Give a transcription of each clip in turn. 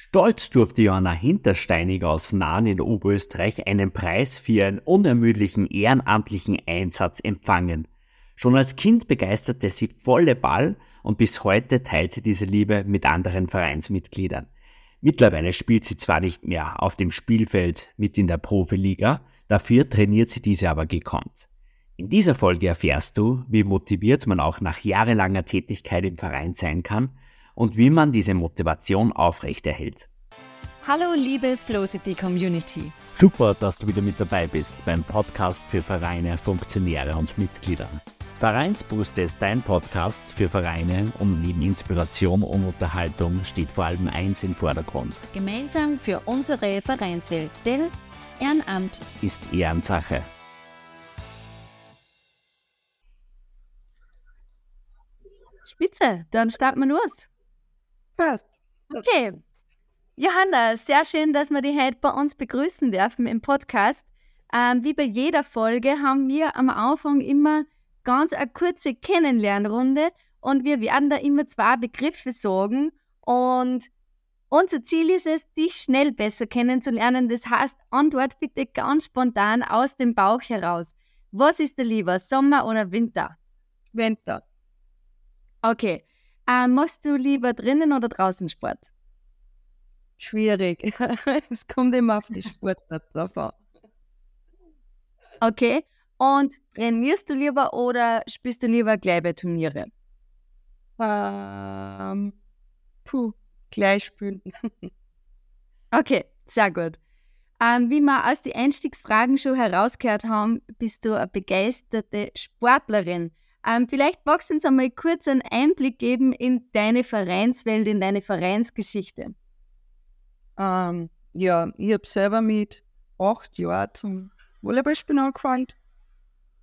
Stolz durfte Johanna Hintersteiniger aus Nahen in Oberösterreich einen Preis für ihren unermüdlichen ehrenamtlichen Einsatz empfangen. Schon als Kind begeisterte sie volle Ball und bis heute teilt sie diese Liebe mit anderen Vereinsmitgliedern. Mittlerweile spielt sie zwar nicht mehr auf dem Spielfeld mit in der Profiliga, dafür trainiert sie diese aber gekonnt. In dieser Folge erfährst du, wie motiviert man auch nach jahrelanger Tätigkeit im Verein sein kann und wie man diese Motivation aufrechterhält. Hallo liebe Flowcity Community. Super, dass du wieder mit dabei bist beim Podcast für Vereine, Funktionäre und Mitglieder. Vereinsbrust ist dein Podcast für Vereine und neben Inspiration und Unterhaltung steht vor allem eins im Vordergrund. Gemeinsam für unsere Vereinswelt, denn Ehrenamt ist Ehrensache. Spitze, dann starten wir los. Passt. Okay. Johanna, sehr schön, dass wir dich heute bei uns begrüßen dürfen im Podcast. Ähm, wie bei jeder Folge haben wir am Anfang immer ganz eine kurze Kennenlernrunde und wir werden da immer zwei Begriffe sagen und unser Ziel ist es, dich schnell besser kennenzulernen. Das heißt, antwort bitte ganz spontan aus dem Bauch heraus. Was ist dir lieber, Sommer oder Winter? Winter. Okay. Äh, machst du lieber drinnen oder draußen Sport? Schwierig. es kommt immer auf die Sportart drauf an. Okay. Und trainierst du lieber oder spielst du lieber gleich bei Turniere? Ähm, puh, gleich spielen. okay, sehr gut. Ähm, wie wir aus den Einstiegsfragen schon herausgehört haben, bist du eine begeisterte Sportlerin. Ähm, vielleicht magst du uns einmal kurz einen Einblick geben in deine Vereinswelt, in deine Vereinsgeschichte. Ähm, ja, ich habe selber mit acht Jahren zum Volleyballspielen angefangen.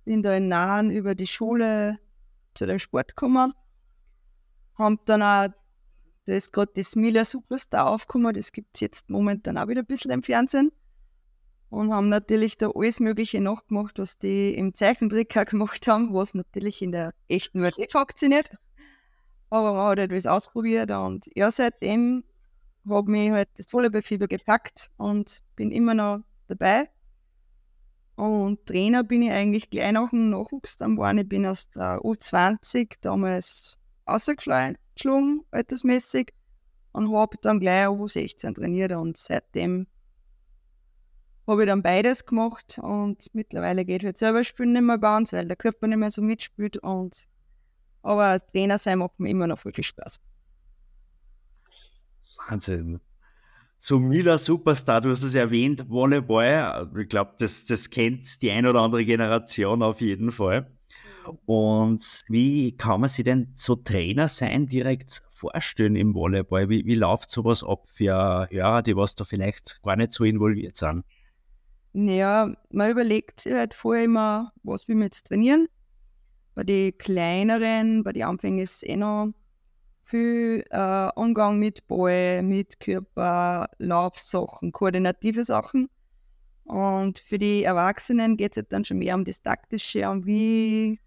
Bin da in Nahen über die Schule zu dem Sport gekommen. Haben dann auch, da ist gerade das Miller Superstar aufgekommen, das gibt es jetzt momentan auch wieder ein bisschen im Fernsehen und haben natürlich da alles Mögliche nachgemacht, was die im Zeichentrick auch gemacht haben, was natürlich in der echten Welt nicht funktioniert. Aber man hat etwas ausprobiert und ja, seitdem habe mich halt das Volleyballfieber gepackt und bin immer noch dabei. Und Trainer bin ich eigentlich gleich nach dem Nachwuchs dann geworden. Ich bin aus der U20 damals ausgeschlagen, altersmäßig, und habe dann gleich U16 trainiert und seitdem habe ich dann beides gemacht und mittlerweile geht halt selber spielen nicht mehr ganz, weil der Körper nicht mehr so mitspielt. Und, aber Trainer sein macht mir immer noch viel Spaß. Wahnsinn. So Mila Superstar, du hast es erwähnt, Volleyball. Ich glaube, das, das kennt die ein oder andere Generation auf jeden Fall. Und wie kann man sich denn so Trainer sein direkt vorstellen im Volleyball? Wie, wie läuft sowas ab für Hörer, die was da vielleicht gar nicht so involviert sind? Ja, man überlegt sich halt vorher immer, was will man jetzt trainieren. Bei den kleineren, bei den Anfängen ist es eh noch viel äh, Umgang mit Ball, mit Körper, Laufsachen, koordinative Sachen. Und für die Erwachsenen geht es halt dann schon mehr um das Taktische, um wie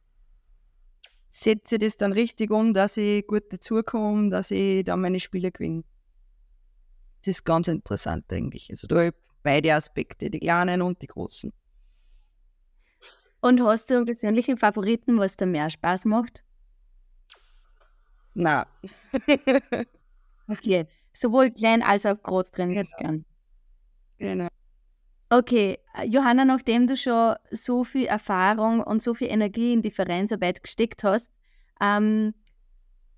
setze ich das dann richtig um, dass ich gut dazukomme, dass ich dann meine Spiele gewinne. Das ist ganz interessant eigentlich. Also da beide Aspekte, die kleinen und die großen. Und hast du einen persönlichen Favoriten, was dir mehr Spaß macht? Na. okay. Sowohl klein als auch groß trainierst genau. gern. Genau. Okay, Johanna, nachdem du schon so viel Erfahrung und so viel Energie in die Vereinsarbeit gesteckt hast, ähm,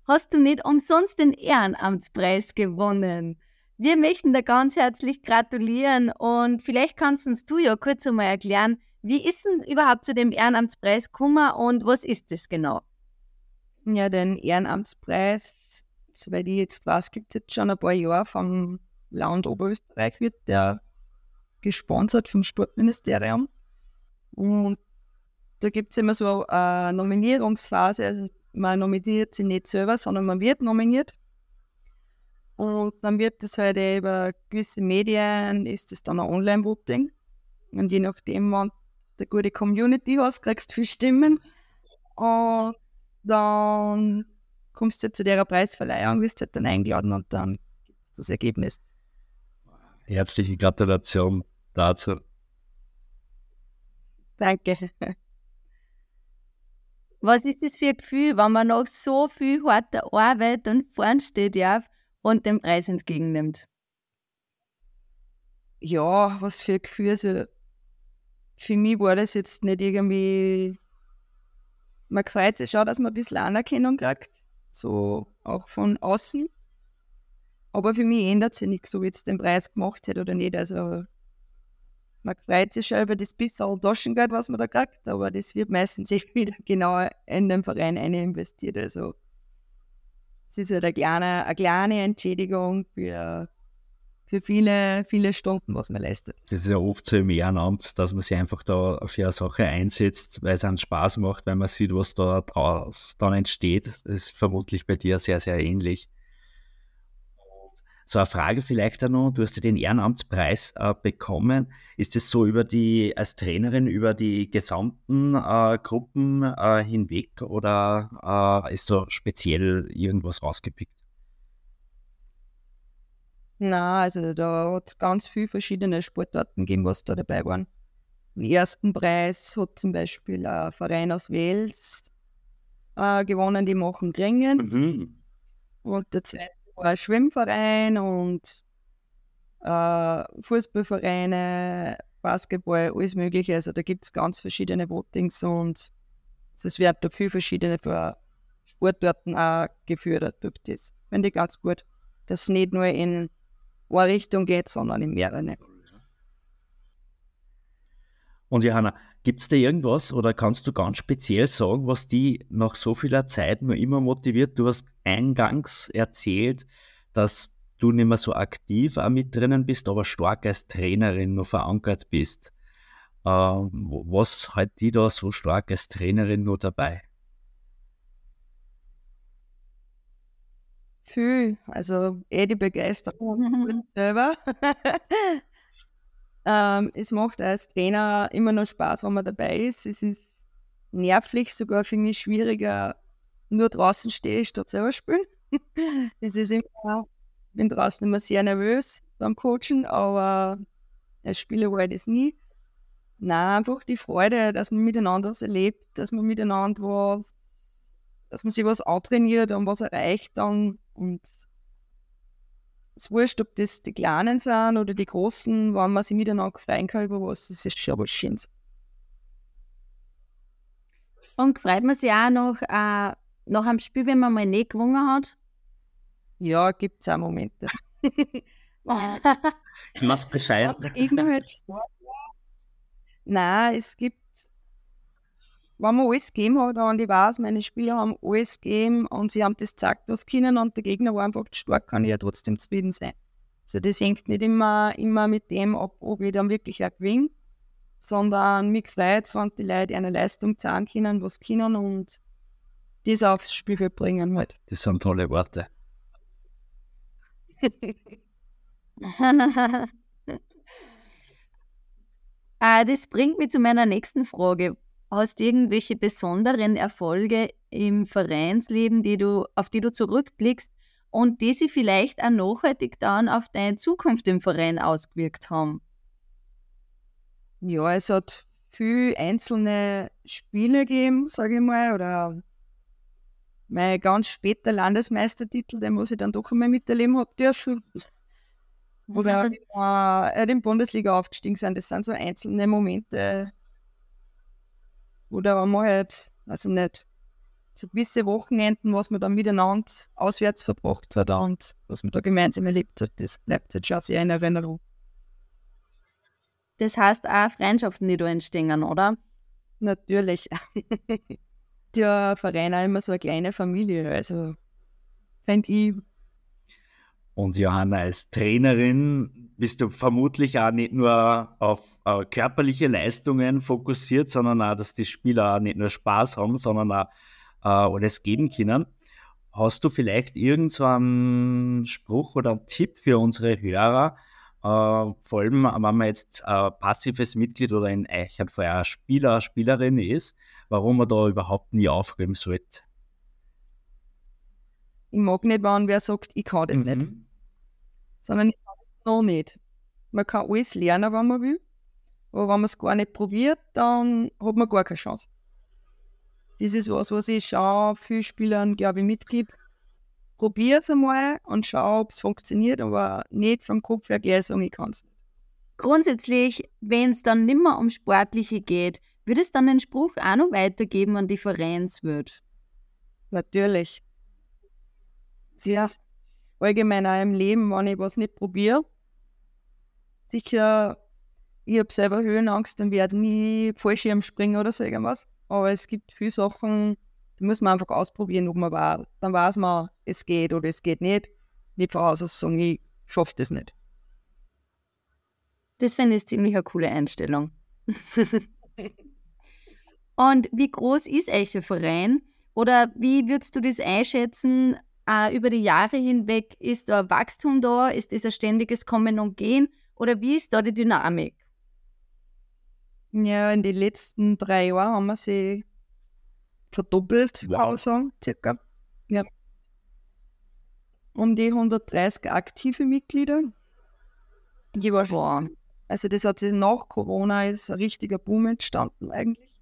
hast du nicht umsonst den Ehrenamtspreis gewonnen. Wir möchten da ganz herzlich gratulieren und vielleicht kannst uns du ja kurz einmal erklären, wie ist denn überhaupt zu dem Ehrenamtspreis gekommen und was ist das genau? Ja, den Ehrenamtspreis, soweit ich jetzt weiß, gibt es jetzt schon ein paar Jahre vom Land Oberösterreich, wird der gesponsert vom Sportministerium. Und da gibt es immer so eine Nominierungsphase. Also man nominiert sich nicht selber, sondern man wird nominiert. Und dann wird das halt über gewisse Medien, ist das dann ein Online-Voting. Und je nachdem, wann du eine gute Community hast, kriegst du viele Stimmen. Und dann kommst du zu der Preisverleihung, wirst halt dann eingeladen und dann gibt es das Ergebnis Herzliche Gratulation dazu. Danke. Was ist das für ein Gefühl, wenn man noch so viel harte Arbeit und vorn steht darf und den Preis entgegennimmt? Ja, was für ein Gefühl. Also, für mich war das jetzt nicht irgendwie. Man freut sich schon, dass man ein bisschen Anerkennung kriegt, so auch von außen. Aber für mich ändert sich nichts, ob jetzt den Preis gemacht hätte oder nicht. Also man freut sich schon über das bisschen Taschengeld, was man da kriegt, aber das wird meistens eh wieder genau in den Verein investiert. Also es ist halt eine kleine, eine kleine Entschädigung für, für viele, viele Stunden, was man leistet. Das ist ja oft so im Ehrenamt, dass man sich einfach da für eine Sache einsetzt, weil es einen Spaß macht, weil man sieht, was da draus dann entsteht. Das ist vermutlich bei dir sehr, sehr ähnlich. So eine Frage vielleicht auch noch, du hast ja den Ehrenamtspreis äh, bekommen. Ist es so über die, als Trainerin über die gesamten äh, Gruppen äh, hinweg oder äh, ist da speziell irgendwas rausgepickt? Na, also da hat es ganz viele verschiedene Sportarten gegeben, was da dabei waren. Den ersten Preis hat zum Beispiel ein Verein aus Wales äh, gewonnen, die machen Ringen. Mhm. Und der zweite ein Schwimmverein und äh, Fußballvereine, Basketball, alles Mögliche. Also da gibt es ganz verschiedene Votings und es werden da viele verschiedene Sportarten auch gefördert durch das. Finde ich ganz gut, dass es nicht nur in eine Richtung geht, sondern in mehrere. Und Johanna, Gibt es da irgendwas oder kannst du ganz speziell sagen, was die nach so vieler Zeit nur immer motiviert? Du hast eingangs erzählt, dass du nicht mehr so aktiv auch mit drinnen bist, aber stark als Trainerin nur verankert bist. Äh, was hat die da so stark als Trainerin nur dabei? Viel, also eh die Begeisterung selber. Ähm, es macht als Trainer immer noch Spaß, wenn man dabei ist. Es ist nervlich sogar für mich schwieriger, nur draußen stehe statt selber spielen. das ist immer, ich bin draußen immer sehr nervös beim Coachen, aber als Spieler war ich das nie. Nein, einfach die Freude, dass man miteinander was erlebt, dass man miteinander was, dass man sich was antrainiert und was erreicht dann und es ist wurscht, ob das die Kleinen sind oder die Großen, wenn man sich miteinander freuen kann über was, das ist schon was Schönes. Und freut man sich auch noch äh, nach einem Spiel, wenn man mal nicht gewonnen hat? Ja, gibt es auch Momente. Mach's Bescheid. Nein, es gibt wenn man alles gegeben hat und ich weiß, meine Spieler haben alles gegeben und sie haben das gezeigt, was können und der Gegner war einfach stark, kann ich ja trotzdem zufrieden sein. Also das hängt nicht immer, immer mit dem ab, ob ich dann wirklich auch gewinne, sondern mich freut es, wenn die Leute eine Leistung zeigen können, was können und das aufs Spielfeld bringen halt. Das sind tolle Worte. Ah, das bringt mich zu meiner nächsten Frage. Hast du irgendwelche besonderen Erfolge im Vereinsleben, die du, auf die du zurückblickst und die sich vielleicht auch nachhaltig dann auf deine Zukunft im Verein ausgewirkt haben? Ja, es hat viele einzelne Spiele gegeben, sage ich mal, oder mein ganz später Landesmeistertitel, den muss ich dann doch einmal miterleben habe dürfen. Oder äh, in Bundesliga aufgestiegen sind. Das sind so einzelne Momente, oder einmal halt, also nicht, so gewisse Wochenenden, was man dann miteinander auswärts verbracht hat und was man da gemeinsam erlebt hat, das bleibt halt schon sehr in Erinnerung. Das heißt auch Freundschaften, die da entstehen, oder? Natürlich. Der Verein auch immer so eine kleine Familie, also fände ich. Und Johanna, als Trainerin bist du vermutlich auch nicht nur auf äh, körperliche Leistungen fokussiert, sondern auch, dass die Spieler nicht nur Spaß haben, sondern auch äh, alles geben können. Hast du vielleicht irgendeinen so Spruch oder einen Tipp für unsere Hörer, äh, vor allem, wenn man jetzt äh, passives Mitglied oder in Eichenfeuer Spieler, Spielerin ist, warum man da überhaupt nie aufgeben sollte? Ich mag nicht, wenn wer sagt, ich kann das mhm. nicht. Sondern ich kann das noch nicht. Man kann alles lernen, wenn man will. Aber wenn man es gar nicht probiert, dann hat man gar keine Chance. Das ist was, was ich schaue, viele Spielern, glaube ich, mitgebe. Probier es einmal und schau, ob es funktioniert, aber nicht vom Kopf her gleich sagen, ich kann es nicht. Grundsätzlich, wenn es dann nicht mehr um Sportliche geht, würde es dann den Spruch auch noch weitergeben an die Vereinswirt? Natürlich. Sehr allgemein auch im Leben, wenn ich was nicht probiere. Sicher, ich habe selber Höhenangst und werde nie Fallschirm springen oder so irgendwas. Aber es gibt viele Sachen, die muss man einfach ausprobieren, ob man war. Dann weiß man, es geht oder es geht nicht. Nicht voraus sagen, ich schaffe das nicht. Das finde ich ziemlich eine coole Einstellung. Und wie groß ist euch der Verein? Oder wie würdest du das einschätzen? Äh, über die Jahre hinweg ist da Wachstum da? Ist das ein ständiges Kommen und Gehen? Oder wie ist da die Dynamik? Ja, in den letzten drei Jahren haben wir sie verdoppelt, wow. kann man sagen, circa. Ja. Um die 130 aktive Mitglieder. Die war schon. Also das hat sich nach Corona ist ein richtiger Boom entstanden eigentlich.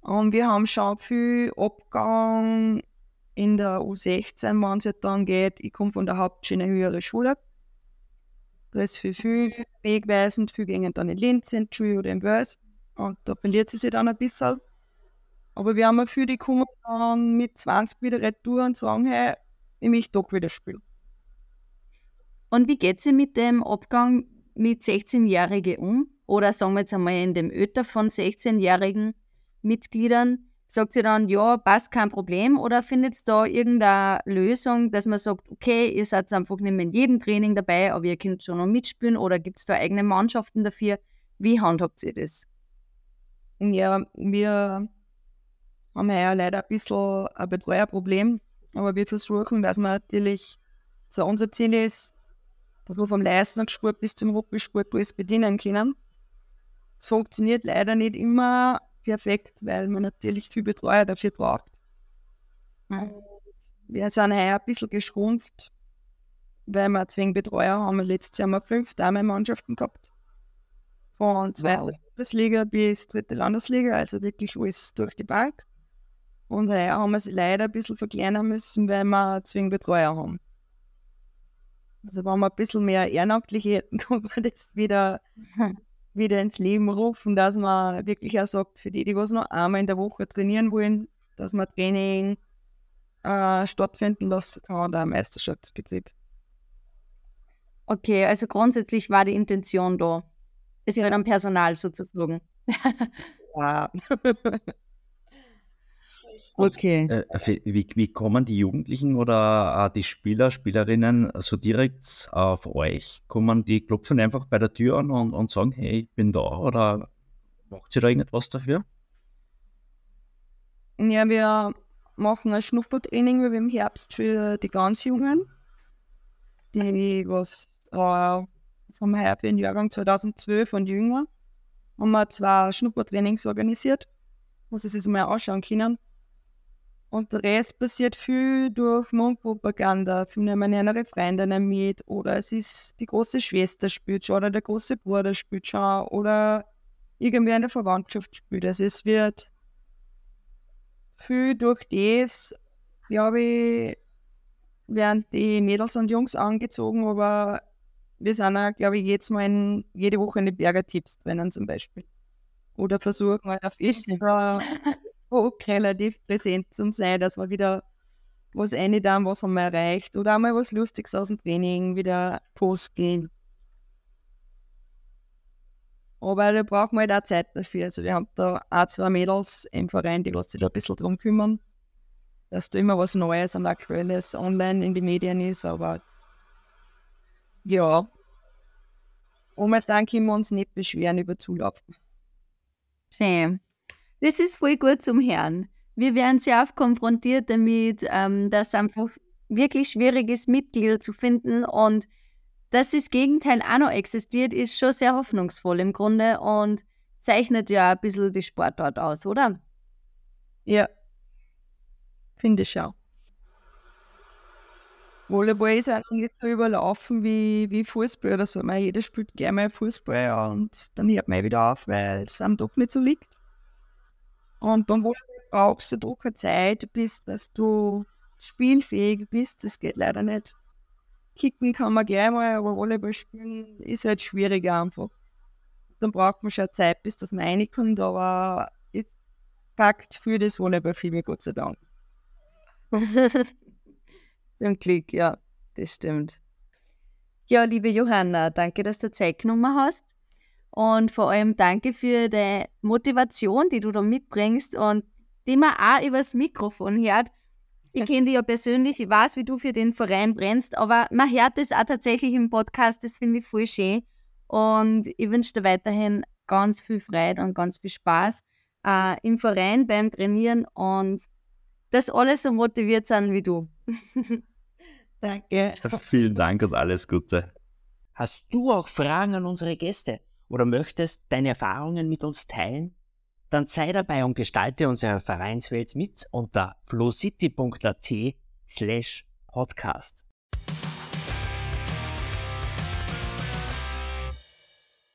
Und wir haben schon viel Abgang in der U16, wenn es halt dann geht. Ich komme von der Hauptschiene höhere Schule. Da ist viel, viel wegweisend. Viel gehen dann in Linz, in Schule oder in Wels. Und da verliert sie sich dann ein bisschen. Aber wir haben auch viele, die kommen dann mit 20 wieder retour und sagen, hey, ich möchte doch wieder spielen. Und wie geht es mit dem Abgang mit 16-Jährigen um? Oder sagen wir jetzt einmal in dem Öter von 16-jährigen Mitgliedern, sagt sie dann, ja, passt, kein Problem, oder findet ihr da irgendeine Lösung, dass man sagt, okay, ihr seid einfach nicht mehr in jedem Training dabei, aber ihr könnt schon noch mitspielen, oder gibt es da eigene Mannschaften dafür? Wie handhabt ihr das? Ja, wir haben ja leider ein bisschen ein Betreuerproblem, aber wir versuchen, dass man natürlich, so unser Ziel ist, dass wir vom Leistungssport bis zum Rugby-Sport alles bedienen können. Es funktioniert leider nicht immer perfekt, weil man natürlich viel Betreuer dafür braucht. Mhm. Wir sind heuer ein bisschen geschrumpft, weil wir zwingend Betreuer haben. Letztes Jahr haben wir fünf Damenmannschaften gehabt. Von zweiter wow. Bundesliga bis dritte Landesliga, also wirklich alles durch die Bank. Und heuer haben wir sie leider ein bisschen verkleinern müssen, weil wir zwingend Betreuer haben. Also wenn wir ein bisschen mehr Ehrenamtliche hätten, könnte man das wieder wieder ins Leben rufen, dass man wirklich auch sagt, für die, die was noch einmal in der Woche trainieren wollen, dass man Training äh, stattfinden lassen kann, der Meisterschaftsbetrieb. Okay, also grundsätzlich war die Intention da. Es wird am Personal sozusagen. ja. Okay. Äh, also wie, wie kommen die Jugendlichen oder äh, die Spieler, Spielerinnen so direkt auf euch? Kommen die klopfen einfach bei der Tür an und, und sagen, hey, ich bin da oder macht ihr da irgendetwas dafür? Ja, wir machen ein Schnuppertraining wie im Herbst für die ganz Jungen. Die, was, äh, wir heuer für den Jahrgang 2012 und jünger, haben wir zwei Schnuppertrainings organisiert, wo sie sich mal anschauen können. Und der Rest passiert viel durch Mundpropaganda. Viel nehmen ihre Freundinnen mit oder es ist die große Schwester spielt schon oder der große Bruder spielt schon oder irgendwer in der Verwandtschaft spielt. Also es wird viel durch das, glaube ich, werden die Mädels und Jungs angezogen, aber wir sind auch, glaube ich, jetzt mal in, jede Woche in die Berger-Tipps drinnen zum Beispiel. Oder versuchen halt auf Instagram auch relativ präsent zum sein, dass wir wieder was da, was haben wir erreicht oder einmal was Lustiges aus dem Training wieder posten. Aber da brauchen wir halt auch Zeit dafür. Also wir haben da auch zwei Mädels im Verein, die sich da ein bisschen drum kümmern, dass da immer was Neues und Aktuelles online in die Medien ist. Aber ja, momentan können wir uns nicht beschweren über Zulaufen. Schön. Das ist voll gut zum Hören. Wir werden sehr oft konfrontiert damit, ähm, dass einfach wirklich schwierig ist, Mitglieder zu finden und dass das Gegenteil auch noch existiert, ist schon sehr hoffnungsvoll im Grunde und zeichnet ja ein bisschen die Sportart aus, oder? Ja, finde ich auch. Volleyball ist auch nicht so überlaufen wie, wie Fußball oder so. Man, jeder spielt gerne mal Fußball und dann hört man wieder auf, weil es einem doch nicht so liegt. Und beim Volleyball brauchst du eine Zeit, bis dass du spielfähig bist. Das geht leider nicht. Kicken kann man gleich mal, aber Volleyball spielen ist halt schwieriger einfach. Dann braucht man schon Zeit, bis das man reinkommt, aber es packt für das Volleyball viel mehr, Gott sei Dank. Zum Glück, ja, das stimmt. Ja, liebe Johanna, danke, dass du Zeit genommen hast. Und vor allem danke für die Motivation, die du da mitbringst und die man auch übers Mikrofon hört. Ich kenne dich ja persönlich, ich weiß, wie du für den Verein brennst, aber man hört das auch tatsächlich im Podcast, das finde ich voll schön. Und ich wünsche dir weiterhin ganz viel Freude und ganz viel Spaß äh, im Verein beim Trainieren und dass alle so motiviert sind wie du. Danke. Vielen Dank und alles Gute. Hast du auch Fragen an unsere Gäste oder möchtest deine Erfahrungen mit uns teilen? Dann sei dabei und gestalte unsere Vereinswelt mit unter flowcity.at slash podcast.